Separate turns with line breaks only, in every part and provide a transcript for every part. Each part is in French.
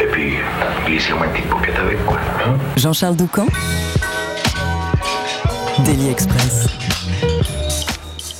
Et puis, glissez-moi une petite paupiette avec, quoi. Hein
Jean-Charles Doucan Daily Express.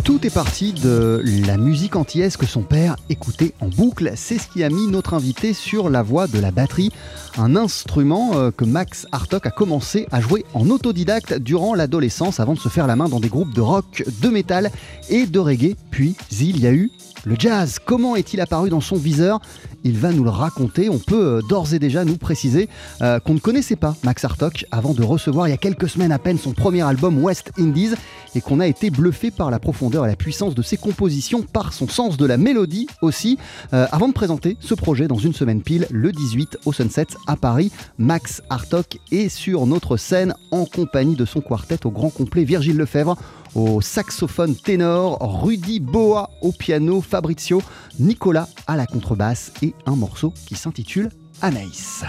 Tout est parti de la musique antillaise que son père écoutait en boucle. C'est ce qui a mis notre invité sur la voie de la batterie, un instrument euh, que Max Hartog a commencé à jouer en autodidacte durant l'adolescence avant de se faire la main dans des groupes de rock, de métal et de reggae. Puis il y a eu le jazz. Comment est-il apparu dans son viseur? Il va nous le raconter. On peut euh, d'ores et déjà nous préciser euh, qu'on ne connaissait pas Max Hartog avant de recevoir il y a quelques semaines à peine son premier album West Indies et qu'on a été bluffé par la profondeur et la puissance de ses compositions, par son sens de la mélodie aussi. Euh, avant de présenter ce projet dans une semaine pile, le 18 au Sunset à Paris, Max Hartog est sur notre scène en compagnie de son quartet au grand complet Virgile Lefebvre au saxophone ténor, Rudy Boa au piano, Fabrizio, Nicolas à la contrebasse et un morceau qui s'intitule Anaïs.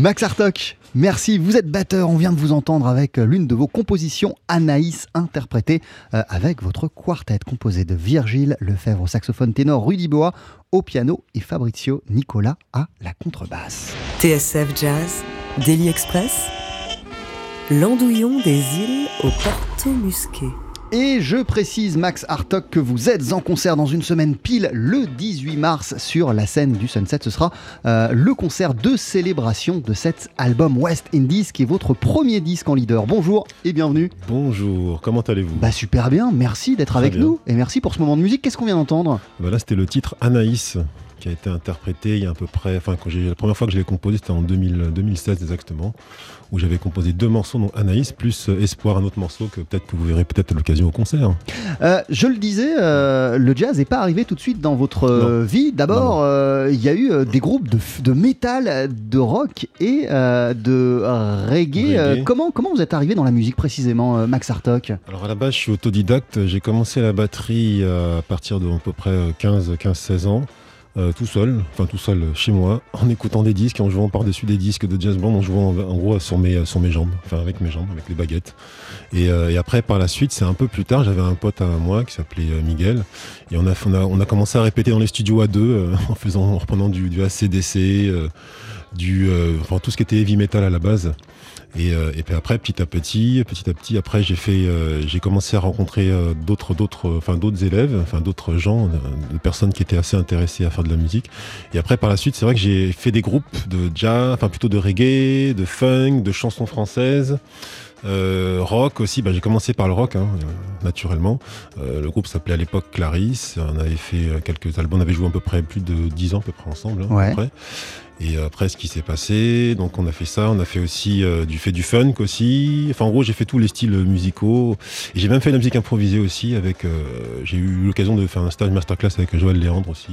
Max Hartok, merci. Vous êtes batteur. On vient de vous entendre avec l'une de vos compositions, Anaïs, interprétée euh, avec votre quartet composé de Virgile Lefebvre au saxophone ténor, Rudy Bois au piano et Fabrizio Nicola à la contrebasse.
TSF Jazz, Daily Express, l'andouillon des îles au Porto Musqué.
Et je précise, Max Hartok, que vous êtes en concert dans une semaine pile le 18 mars sur la scène du Sunset. Ce sera euh, le concert de célébration de cet album West Indies, qui est votre premier disque en leader. Bonjour et bienvenue.
Bonjour, comment allez-vous?
Bah super bien, merci d'être avec
bien.
nous et merci pour ce moment de musique. Qu'est-ce qu'on vient d'entendre?
Bah Là, c'était le titre Anaïs qui a été interprété il y a à peu près, enfin, quand j'ai, la première fois que je l'ai composé, c'était en 2000 2016 exactement, où j'avais composé deux morceaux, donc Anaïs plus euh, Espoir, un autre morceau que peut-être que vous verrez peut-être à l'occasion au concert.
Euh, Je le disais, euh, le jazz n'est pas arrivé tout de suite dans votre euh, vie. D'abord, il y a eu des groupes de, de métal, de rock et de reggae.
Reggae.
comment, comment vous êtes arrivé dans la musique précisément, Max Hartok
Alors à la base, je suis autodidacte, j'ai commencé la batterie à partir de à peu près 15-16 ans. Euh, tout seul, enfin tout seul euh, chez moi, en écoutant des disques, en jouant par-dessus des disques de jazz band, en jouant en, gros sur mes, sur mes jambes, enfin avec mes jambes, avec les baguettes. Et, euh, après, par la suite, c'est un peu plus tard, j'avais un pote à moi qui s'appelait euh, Miguel, et on a, on, a, commencé à répéter dans les studios à deux, euh, en faisant, en reprenant du, du ACDC, euh, du, euh, enfin tout ce qui était heavy metal à la base. Et, euh, et puis après, petit à petit, petit à petit, après j'ai fait, euh, j'ai commencé à rencontrer euh, d'autres, d'autres, enfin d'autres élèves, enfin d'autres gens, de, personnes qui étaient assez intéressées à faire de la musique. Et après, par la suite, c'est vrai que j'ai fait des groupes de jazz, enfin plutôt de reggae, de funk, de chansons françaises. Euh, rock aussi, bah, j'ai commencé par le rock, hein, euh, naturellement. Euh, le groupe s'appelait à l'époque Clarisse. On avait fait euh, quelques albums, on avait joué à peu près plus de 10 ans à peu près ensemble. hein, à peu près. Et après, ce qui s'est passé, donc on a fait ça, on a fait aussi euh, du fait du funk aussi. Enfin, en gros, j'ai fait tous les styles musicaux. Et j'ai même fait de la musique improvisée aussi. Avec, euh, j'ai eu l'occasion de faire un stage masterclass avec Joël Léandre aussi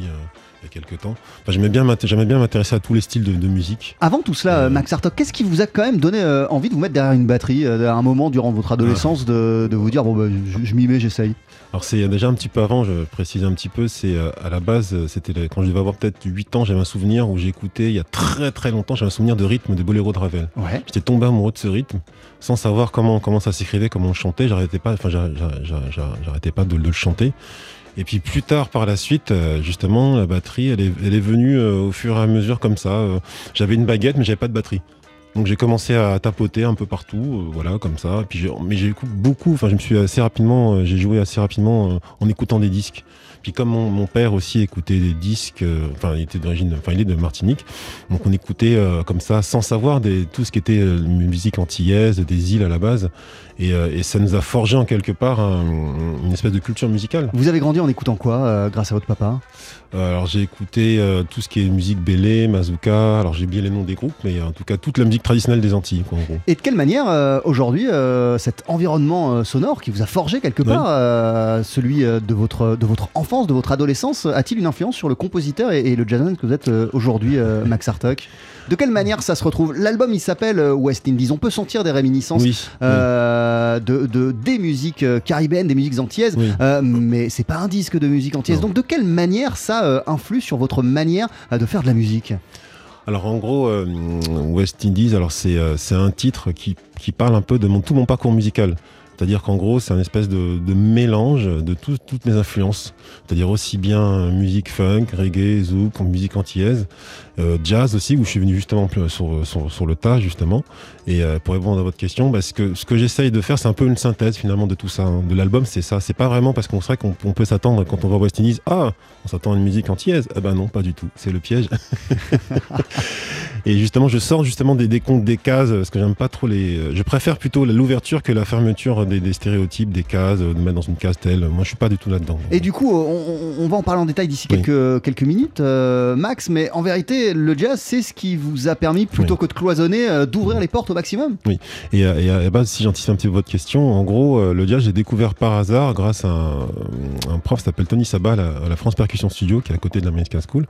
il y a quelques temps. Enfin, j'aimais bien, m'intéresser à tous les styles de, de musique.
Avant tout cela, euh, Max Hartok, qu'est-ce qui vous a quand même donné euh, envie de vous mettre derrière une batterie euh, à un moment durant votre adolescence de, de vous dire bon bah, je, je m'y mets, j'essaye?
Alors c'est déjà un petit peu avant, je précise un petit peu, c'est à la base, c'était quand je devais avoir peut-être 8 ans, j'avais un souvenir où j'écoutais il y a très très longtemps, j'avais un souvenir de rythme de Boléro de Ravel.
Ouais.
J'étais tombé amoureux de ce rythme sans savoir comment, comment ça s'écrivait, comment on le chantait. J'arrêtais pas, enfin, j'a- j'a- j'a- j'a- j'arrêtais pas de, de le chanter. Et puis plus tard, par la suite, euh, justement, la batterie, elle est, elle est venue euh, au fur et à mesure comme ça. euh, j'avais une baguette, mais j'avais pas de batterie. Donc j'ai commencé à tapoter un peu partout, euh, voilà, comme ça. Et puis mais j'ai beaucoup, enfin je me suis assez rapidement, euh, j'ai joué assez rapidement euh, en écoutant des disques. Puis comme mon, mon père aussi écoutait des disques, euh, enfin il était d'origine, enfin il est de Martinique, donc on écoutait euh, comme ça sans savoir des, tout ce qui était euh, musique antillaise, des îles à la base, et, et ça nous a forgé en quelque part un- une espèce de culture musicale.
Vous avez grandi en écoutant quoi grâce à votre papa?
Alors j'ai écouté tout ce qui est musique bélé, mazouka, alors j'ai oublié les noms des groupes, mais en tout cas toute la musique traditionnelle des Antilles, quoi, en gros.
Et de quelle manière euh, aujourd'hui euh, cet environnement euh, sonore qui vous a forgé quelque part, celui de votre de votre enfance, de votre adolescence, a-t-il une influence sur le compositeur et, et le jazzman que vous êtes aujourd'hui, Max Hartok De quelle manière ça se retrouve? L'album il s'appelle West Indies. On peut sentir des réminiscences
Oui,
de, de- des musiques caribéennes, des musiques antillaises, mais c'est pas un disque de musique antillaise.
Non.
Donc de quelle manière ça influe sur votre manière de faire de la musique?
Alors en gros, euh, West Indies, alors c'est euh, un titre qui, qui parle un peu de mon, tout mon parcours musical. C'est-à-dire qu'en gros, c'est un espèce de, mélange de tout- toutes mes influences. C'est-à-dire aussi bien musique funk, reggae, zouk, musique antillaise, euh, jazz aussi, où je suis venu justement sur, sur, sur le tas, justement. Et euh, pour répondre à votre question, bah, ce que, ce que j'essaye de faire, c'est un peu une synthèse finalement de tout ça. hein. De l'album, c'est ça. C'est pas vraiment parce qu'on serait qu'on on peut s'attendre quand on voit West Indies, ah, on s'attend à une musique antillaise. Ah ben non, pas du tout. C'est le piège. Et justement, je sors justement des décomptes des cases, parce que j'aime pas trop les. Je préfère plutôt l'ouverture que la fermeture des, des stéréotypes, des cases, de mettre dans une case telle. Moi, je suis pas du tout là-dedans.
Et du coup, on, on- on va en parler en détail d'ici
Oui.
quelques, quelques minutes, euh, Max, mais en vérité, le jazz, c'est ce qui vous a permis, plutôt
Oui.
que de cloisonner, euh, d'ouvrir les portes au maximum.
Et, à- et à la base, si j'anticipe un petit peu votre question, en gros, euh, le jazz, j'ai découvert par hasard grâce à un, un prof qui s'appelle Tony Sabat à la, à la France Percussion Studio, qui est à côté de l'American School.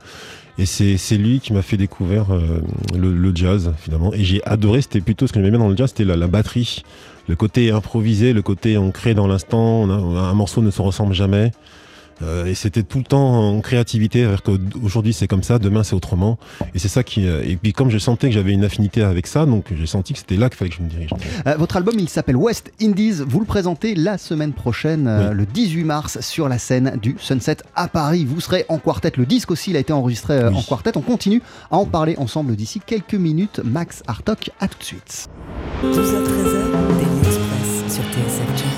Et c'est lui qui m'a fait découvrir euh, le, le jazz, finalement. Et j'ai adoré, c'était plutôt ce que j'aimais bien dans le jazz, c'était la, la batterie. Le côté improvisé, le côté ancré dans l'instant, on un morceau ne se ressemble jamais. Euh, et c'était tout le temps en créativité, c'est-à-dire qu'aujourd'hui c'est comme ça, demain c'est autrement. Et c'est ça qui. euh, Et puis comme je sentais que j'avais une affinité avec ça, donc j'ai senti que c'était là qu'il fallait que je me dirige.
Euh, votre album, il s'appelle West Indies. Vous le présentez la semaine prochaine, euh,
Oui.
le 18 mars, sur la scène du Sunset à Paris. Vous serez en quartet. Le disque aussi, il a été enregistré euh,
Oui.
en quartet. On continue à en parler ensemble d'ici quelques minutes. Max Hartok, à tout de suite.
12h-13h, Daily Express sur TSF Jazz.
Aujourd'hui, moule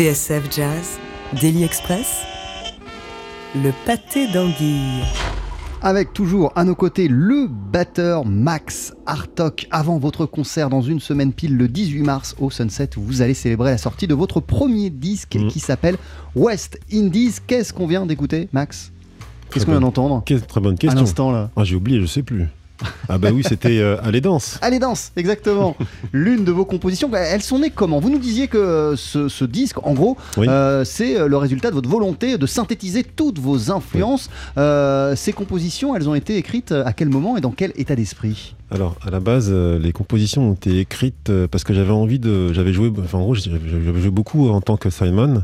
TSF Jazz, Daily Express, le pâté d'anguille.
Avec toujours à nos côtés le batteur Max Hartok. Avant votre concert dans une semaine pile le 18 mars au Sunset où vous allez célébrer la sortie de votre premier disque
Mhm.
qui s'appelle West Indies. Qu'est-ce qu'on vient d'écouter, Max? Qu'est-ce qu'on vient d'entendre?
Que- Très bonne
à
question.
l'instant là
Ah, j'ai oublié, je sais plus. Ah bah oui, c'était euh, Allez danse.
Allez danse, exactement. L'une de vos compositions, bah, elles sont nées comment? Vous nous disiez que euh, ce, ce disque, en gros,
Oui.
euh, c'est euh, le résultat de votre volonté de synthétiser toutes vos influences. Euh, ces compositions, elles ont été écrites à quel moment et dans quel état d'esprit?
Alors, à la base, les compositions ont été écrites parce que j'avais envie de. J'avais joué. Enfin, en gros, j'avais joué beaucoup en tant que Simon.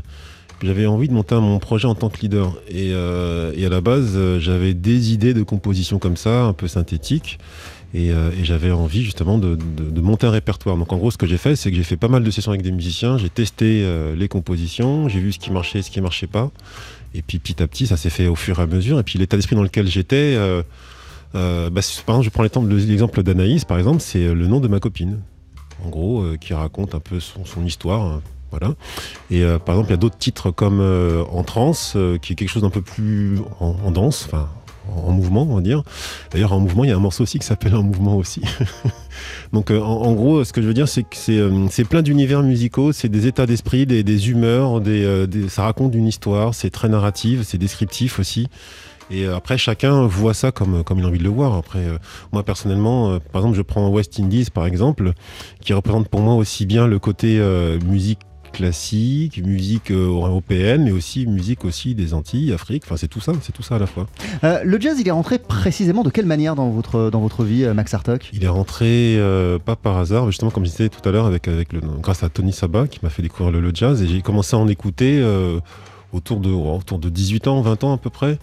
J'avais envie de monter mon projet en tant que leader. Et, euh, et à la base, euh, j'avais des idées de composition comme ça, un peu synthétiques. Et, euh, et j'avais envie justement de, de- monter un répertoire. Donc en gros, ce que j'ai fait, c'est que j'ai fait pas mal de sessions avec des musiciens. J'ai testé les compositions, j'ai vu ce qui marchait, ce qui marchait pas. Et puis petit à petit, ça s'est fait au fur et à mesure. Et puis l'état d'esprit dans lequel j'étais. bah, par exemple, je prends l'exemple d'Anaïs, par exemple, c'est le nom de ma copine, en gros, qui raconte un peu son, son histoire. Voilà. Et euh, par exemple, il y a d'autres titres comme euh, En transe, euh, qui est quelque chose d'un peu plus en, danse, enfin en, en mouvement, on va dire. D'ailleurs, en mouvement, il y a un morceau aussi qui s'appelle En mouvement aussi. Donc, euh, en, gros, ce que je veux dire, c'est que c'est plein d'univers musicaux, c'est des états d'esprit, des, humeurs, ça raconte une histoire, c'est très narratif, c'est descriptif aussi. Et après, chacun voit ça comme, comme il a envie de le voir. Après, moi, personnellement, par exemple, je prends West Indies, par exemple, qui représente pour moi aussi bien le côté musique classique, musique euh, européenne, mais aussi musique aussi des Antilles, Afrique. Enfin, c'est tout ça, c'est tout ça à la fois.
Euh, Le jazz, il est rentré précisément de quelle manière dans votre, dans votre vie, euh, Max Hartok
Il est rentré euh, pas par hasard, mais justement comme je disais tout à l'heure, avec, avec le, grâce à Tony Sabat qui m'a fait découvrir le, le jazz, et j'ai commencé à en écouter euh, autour, de, oh, autour de 18 ans, 20 ans à peu près.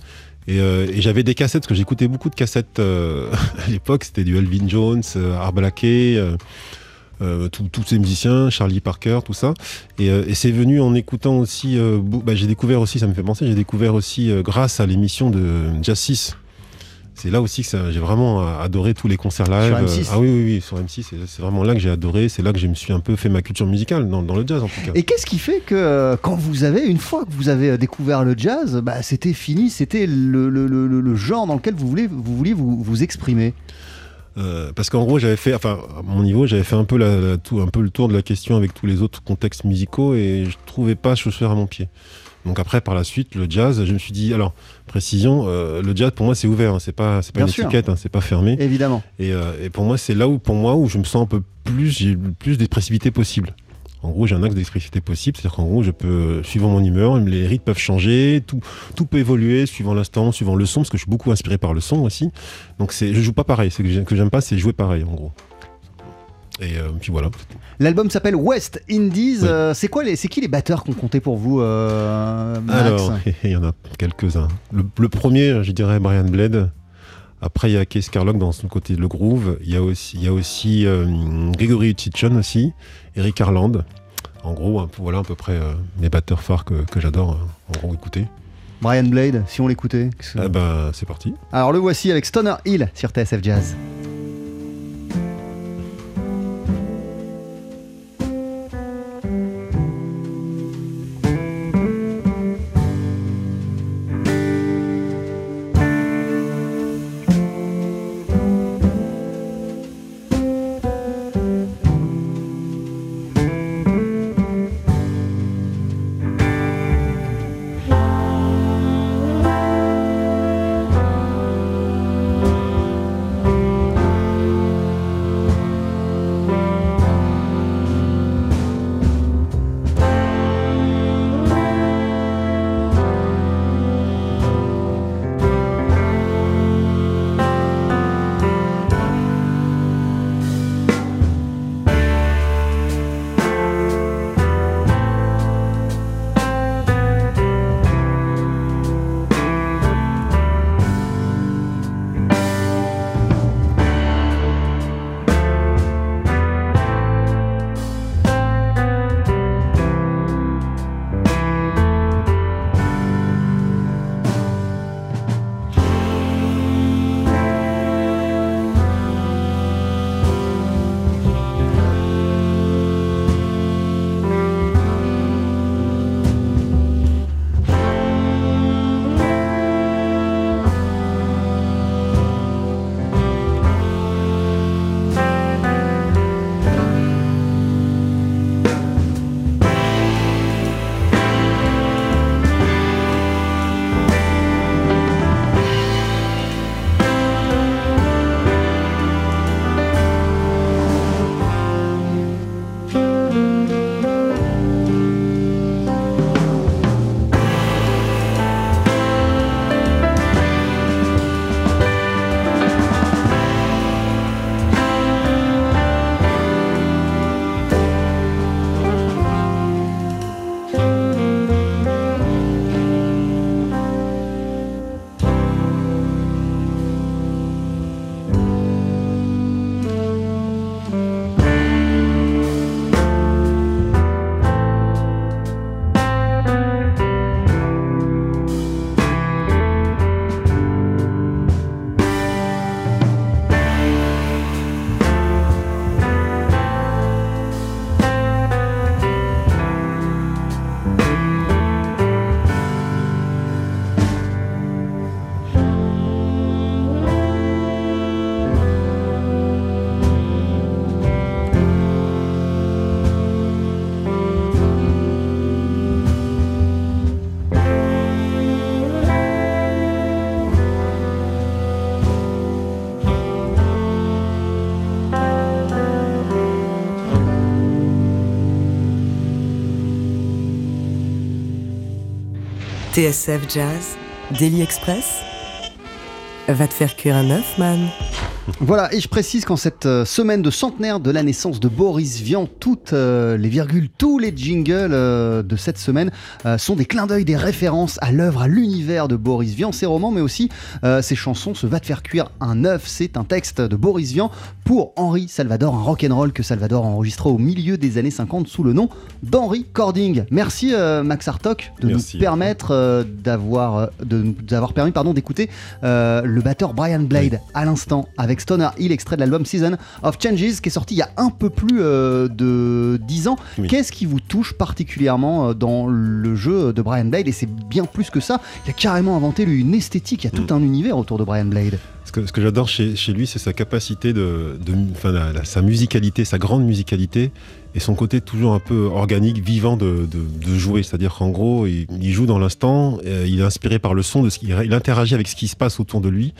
Et, euh, et j'avais des cassettes, parce que j'écoutais beaucoup de cassettes euh, à l'époque, c'était du Elvin Jones, euh, euh, tous ces musiciens, Charlie Parker, tout ça. Et, euh, et c'est venu en écoutant aussi, euh, bah, j'ai découvert aussi, ça me fait penser, j'ai découvert aussi grâce à l'émission de Jazz 6. C'est là aussi que j'ai vraiment adoré tous les concerts live.
Sur M6.
Ah oui, oui, oui, sur M6, c'est- vraiment là que j'ai adoré, c'est là que je me suis un peu fait ma culture musicale, dans, dans le jazz en tout cas.
Et qu'est-ce qui fait que quand vous avez, une fois que vous avez découvert le jazz, bah, c'était fini, c'était le, le- le- le- le genre dans lequel vous voulez vous, vouliez vous, vous exprimer?
Euh, parce qu'en gros, j'avais fait, enfin, à mon niveau, j'avais fait un peu, la, la- tout, un peu le tour de la question avec tous les autres contextes musicaux et je trouvais pas chaussure à mon pied. Donc après, par la suite, le jazz, je me suis dit, alors, précision, euh, le jazz pour moi c'est ouvert, hein, c'est pas, c'est pas
Bien
une
sûr.
étiquette, hein, c'est pas fermé.
Évidemment.
Et, euh, et pour moi, c'est là où, pour moi, où je me sens un peu plus, j'ai le plus d'expressivité possible. En gros, j'ai un axe d'expressivité possible, c'est-à-dire qu'en gros, je peux, euh, suivant mon humeur, les rythmes peuvent changer, tout, tout peut évoluer suivant l'instant, suivant le son, parce que je suis beaucoup inspiré par le son aussi. Donc, c'est, je joue pas pareil. C'est que j'ai- que j'aime pas, c'est jouer pareil, en gros. Et euh, puis voilà.
L'album s'appelle West Indies.
Oui.
euh, c'est quoi les, c'est qui les batteurs qu'on comptait pour vous, euh, Max?
Alors, il y en a quelques-uns. Le, le premier, je dirais Brian Blade. Après, il y a Keith Carlock dans son côté le groove. Il y a aussi, il y a aussi euh, Gregory aussi, Eric Harland. En gros, un peu- voilà à peu près euh, mes batteurs phares que, que j'adore. euh, en gros, écouter.
Brian Blade, si on l'écoutait. que-
Ah bah, c'est parti.
Alors le voici avec Stoner Hill sur TSF Jazz.
TSF Jazz, Daily Express. Va te faire cuire un œuf, man.
Voilà, et je précise qu'en cette euh, semaine de centenaire de la naissance de Boris Vian, toutes euh, les virgules, tous les jingles euh, de cette semaine euh, sont des clins d'œil, des références à l'œuvre, à l'univers de Boris Vian, ses romans, mais aussi ses chansons. Ce Va te faire cuire un œuf, c'est un texte de Boris Vian pour Henri Salvador, un rock'n'roll que Salvador a enregistré au milieu des années 50 sous le nom d'Henri Cording. Merci Max Hartok de
Merci.
nous permettre d'avoir de nous avoir permis pardon d'écouter le batteur Brian Blade à l'instant avec Stoner Hill, extrait de l'album Season of Changes qui est sorti il y a un peu plus euh, de 10 ans.
Oui.
Qu'est-ce qui vous touche particulièrement euh, dans le jeu de Brian Blade? Et c'est bien plus que ça. Il a carrément inventé lui, une esthétique, il y a tout un univers autour de Brian Blade.
Ce que, ce que j'adore chez, chez lui, c'est sa capacité de, de enfin, la- la- sa musicalité, sa grande musicalité, et son côté toujours un peu organique, vivant de, de- jouer. C'est-à-dire qu'en gros, il, il joue dans l'instant, euh, il est inspiré par le son, de ce qu'il- il interagit avec ce qui se passe autour de lui,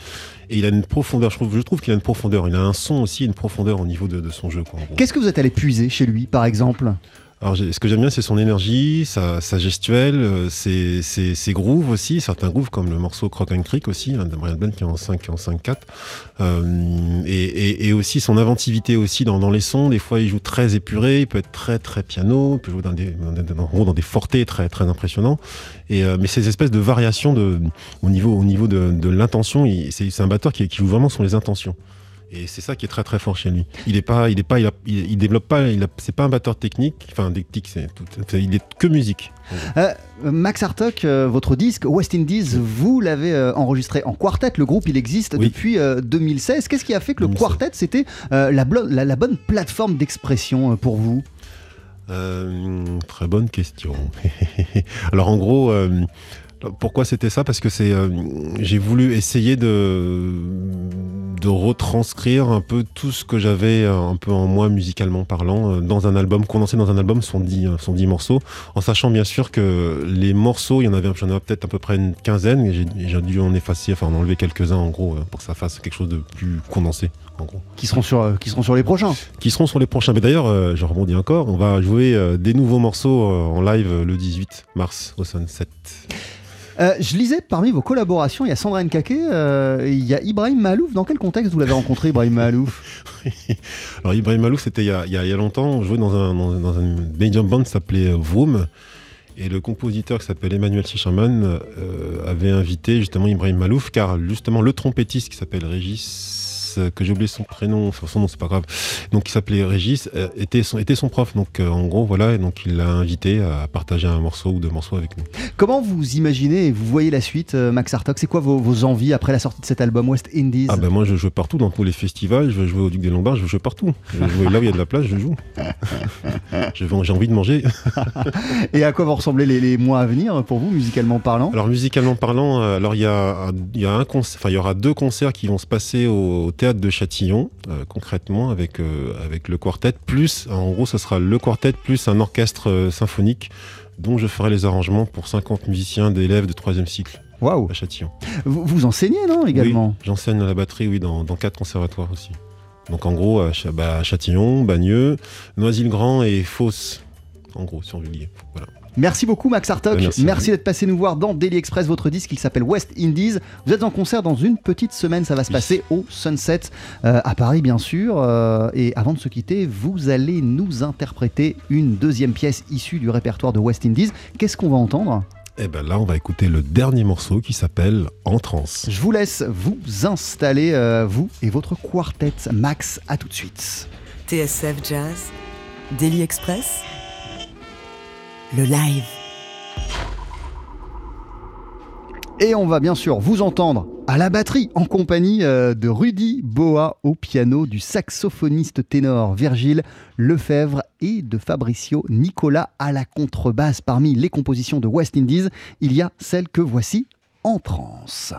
et il a une profondeur. Je trouve, je trouve qu'il a une profondeur. Il a un son aussi, une profondeur au niveau de, de son jeu.
Qu'est-ce que vous êtes allé puiser chez lui, par exemple?
Alors, ce que j'aime bien, c'est son énergie, sa, sa gestuelle, euh, ses, ses, ses grooves aussi, certains grooves comme le morceau Crock and Creek aussi, hein, de Brian qui est en 5 en 5-4, euh, et, et, et aussi son inventivité aussi dans, dans les sons. Des fois, il joue très épuré, il peut être très très piano, il peut jouer dans des, dans, gros, dans des fortés très très impressionnants. Et euh, mais ces espèces de variations de, au niveau au niveau de, de l'intention, c'est un batteur qui, qui joue vraiment sur les intentions. Et c'est ça qui est très très fort chez lui. Il est pas, il est pas, il, a- il, il développe pas, il c'est pas un batteur technique. Enfin, technique, c'est tout. Il est que musique.
Euh, Max Hartok, euh, votre disque West Indies, vous l'avez euh, enregistré en quartet. Le groupe, il existe
Oui.
depuis euh, 2016. Qu'est-ce qui a fait que le
2016.
quartet, c'était euh, la, la- la bonne plateforme d'expression euh, pour vous?
Euh, très bonne question. Alors en gros, euh, pourquoi c'était ça? Parce que c'est, euh, j'ai voulu essayer de de retranscrire un peu tout ce que j'avais euh, un peu en moi musicalement parlant euh, dans un album condensé dans un album sont dix sont dix morceaux en sachant bien sûr que les morceaux il y en avait j'en avais peut-être à peu près une quinzaine et j'ai dû en effacer enfin en enlever quelques-uns en gros pour que ça fasse quelque chose de plus condensé en gros
qui seront sur, euh, qui seront sur les prochains
qui seront sur les prochains. Mais d'ailleurs, euh, je rebondis encore, on va jouer euh, des nouveaux morceaux en live le 18 mars au Sunset.
Euh, je lisais parmi vos collaborations, il y a Sandra Nkake, euh, il y a Ibrahim Malouf. Dans quel contexte vous l'avez rencontré, Ibrahim Malouf?
Alors Ibrahim Malouf, c'était il, y a- longtemps, on jouait dans un, dans, un band qui s'appelait euh, Vroom. Et le compositeur qui s'appelle Emmanuel Sishaman euh, avait invité justement Ibrahim Malouf, car justement le trompettiste qui s'appelle Régis, euh, que j'ai oublié son prénom, enfin son nom c'est pas grave, donc qui s'appelait Régis, euh, était, son, était son prof. Donc euh, en gros voilà, et donc il l'a invité à partager un morceau ou deux morceaux avec nous.
Comment vous imaginez et vous voyez la suite, Max Hartok C'est quoi vos, vos envies après la sortie de cet album West Indies?
Ah ben moi je joue partout dans tous les festivals, je veux jouer au Duc des Lombards, je jouer partout. Je jouer là où il y a de la place, je joue. J'ai envie de manger.
Et à quoi vont ressembler les, les mois à venir pour vous, musicalement parlant?
Alors musicalement parlant, alors il y a, y a un concert, enfin il y aura deux concerts qui vont se passer au, au théâtre de Châtillon, euh, concrètement avec euh, avec le quartet, plus en gros ce sera le quartet plus un orchestre euh, symphonique dont je ferai les arrangements pour 50 musiciens d'élèves de troisième cycle
Waouh
à Châtillon.
vous, vous enseignez, non, également?
Oui, j'enseigne à la batterie, oui, dans, dans quatre conservatoires aussi. Donc en gros, à, Ch- bah, Châtillon, Bagneux, Noisy-le-Grand et Fos. En gros, sur Villiers. Voilà.
Merci beaucoup Max Hartok,
Merci à vous.
d'être passé nous voir dans Daily Express, votre disque il s'appelle West Indies. Vous êtes en concert dans une petite semaine, ça va se passer au Sunset euh, à Paris bien sûr. Euh, et avant de se quitter, vous allez nous interpréter une deuxième pièce issue du répertoire de West Indies. Qu'est-ce qu'on va entendre?
Et ben là, on va écouter le dernier morceau qui s'appelle En transe.
Je vous laisse vous installer, euh, vous et votre quartet. Max, à tout de suite.
TSF Jazz, Daily Express, live.
Et on va bien sûr vous entendre à la batterie en compagnie euh, de Rudy Boa au piano, du saxophoniste ténor Virgile Lefebvre et de Fabricio Nicolas à la contrebasse. Parmi les compositions de West Indies, il y a celle que voici en transe.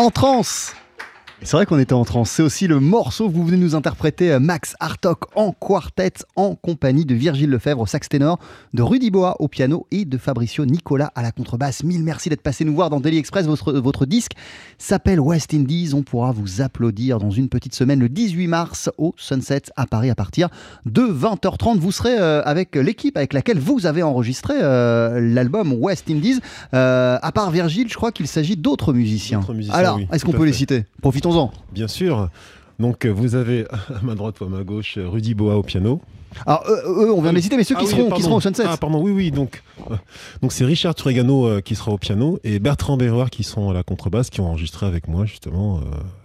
En transe c'est vrai qu'on était en transe. C'est aussi le morceau que vous venez nous interpréter, euh, Max Hartok en quartet, en compagnie de Virgile Lefebvre au sax ténor, de Rudy Boa au piano et de Fabricio Nicolas à la contrebasse. Mille merci d'être passé nous voir dans Daily Express. Votre, votre disque s'appelle West Indies. On pourra vous applaudir dans une petite semaine, le 18 mars, au Sunset à Paris à partir de 20h30. Vous serez euh, avec l'équipe avec laquelle vous avez enregistré euh, l'album West Indies. à part Virgile, je crois qu'il s'agit d'autres musiciens.
musiciens.
Alors,
oui,
est-ce qu'on peut les citer? Profitons
Bien sûr. Donc euh, vous avez à ma droite ou à ma gauche Rudy Boa au piano.
Alors eux, eux, on vient de les citer, mais ceux
Ah
qui,
oui,
seront, qui seront au Sunset.
Ah pardon, oui, oui. Donc euh, donc c'est Richard Turigano euh, qui sera au piano et Bertrand Berroir qui sont à la contrebasse qui ont enregistré avec moi justement euh,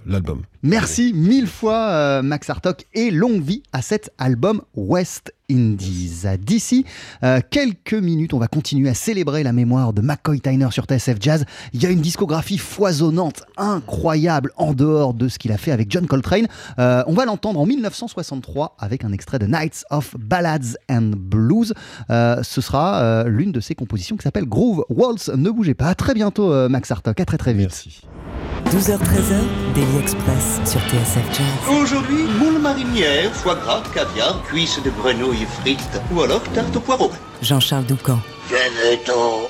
l'album.
Merci mille fois euh, Max Hartok et longue vie à cet album West Indies. D'ici euh, quelques minutes, on va continuer à célébrer la mémoire de McCoy Tyner sur TSF Jazz. Il y a une discographie foisonnante, incroyable, en dehors de ce qu'il a fait avec John Coltrane. Euh, on va l'entendre en 1963 avec un extrait de Nights of Ballads and Blues. Euh, ce sera euh, l'une de ses compositions qui s'appelle Groove Waltz. Ne bougez pas. À très bientôt, euh, Max Hartok. À très très vite.
Merci.
12h-13h, Daily Express sur TSF Jazz.
Aujourd'hui, moule marinière, foie gras, caviar, cuisses de grenouille frites ou alors tarte au poireau.
Jean-Charles Doucan.
Venez-t'en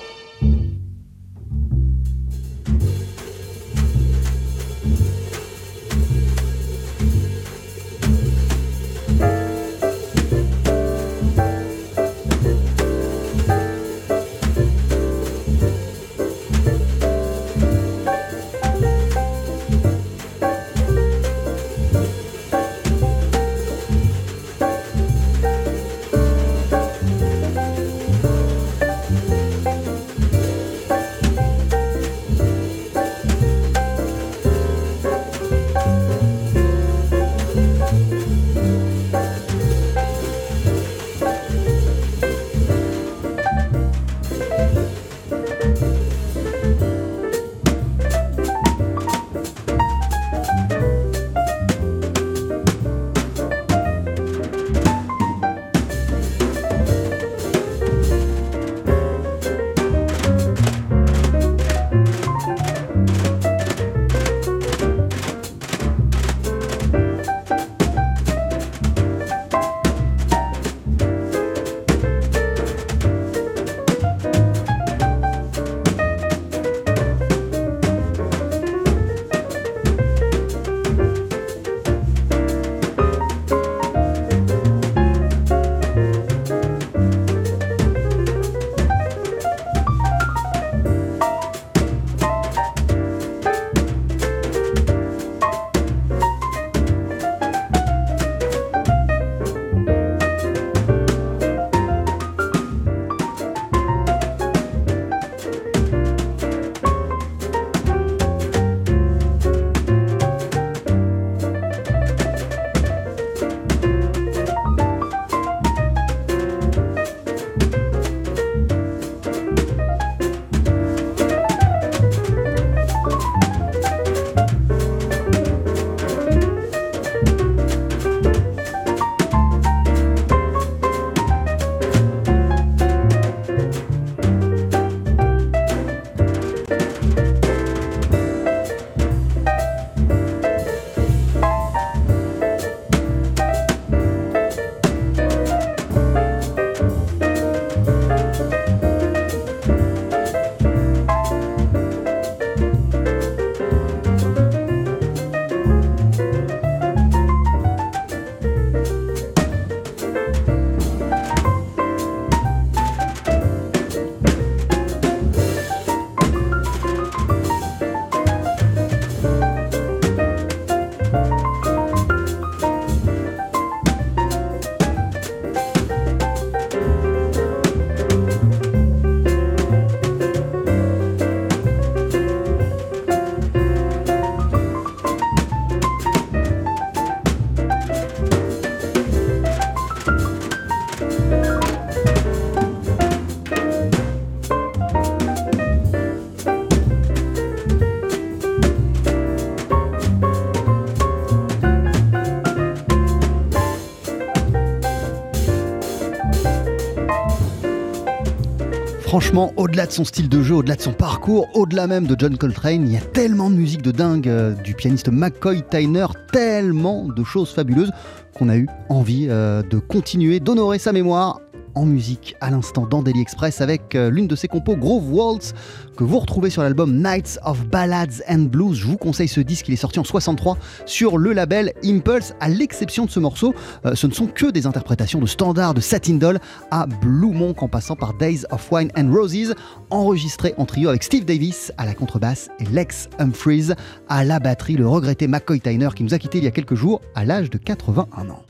Au-delà de son style de jeu, au-delà de son parcours, au-delà même de John Coltrane, il y a tellement de musique de dingue euh, du pianiste McCoy Tyner, tellement de choses fabuleuses qu'on a eu envie euh, de continuer d'honorer sa mémoire en musique à l'instant dans Daily Express avec euh, l'une de ses compos Groove Waltz que vous retrouvez sur l'album Nights of Ballads and Blues. Je vous conseille ce disque, il est sorti en 63 sur le label Impulse. À l'exception de ce morceau, euh, ce ne sont que des interprétations de standards de Satin Doll à Blue Monk en passant par Days of Wine and Roses, enregistré en trio avec Steve Davis à la contrebasse et Lex Humphreys à la batterie, le regretté McCoy Tyner qui nous a quitté il y a quelques jours à l'âge de 81 ans.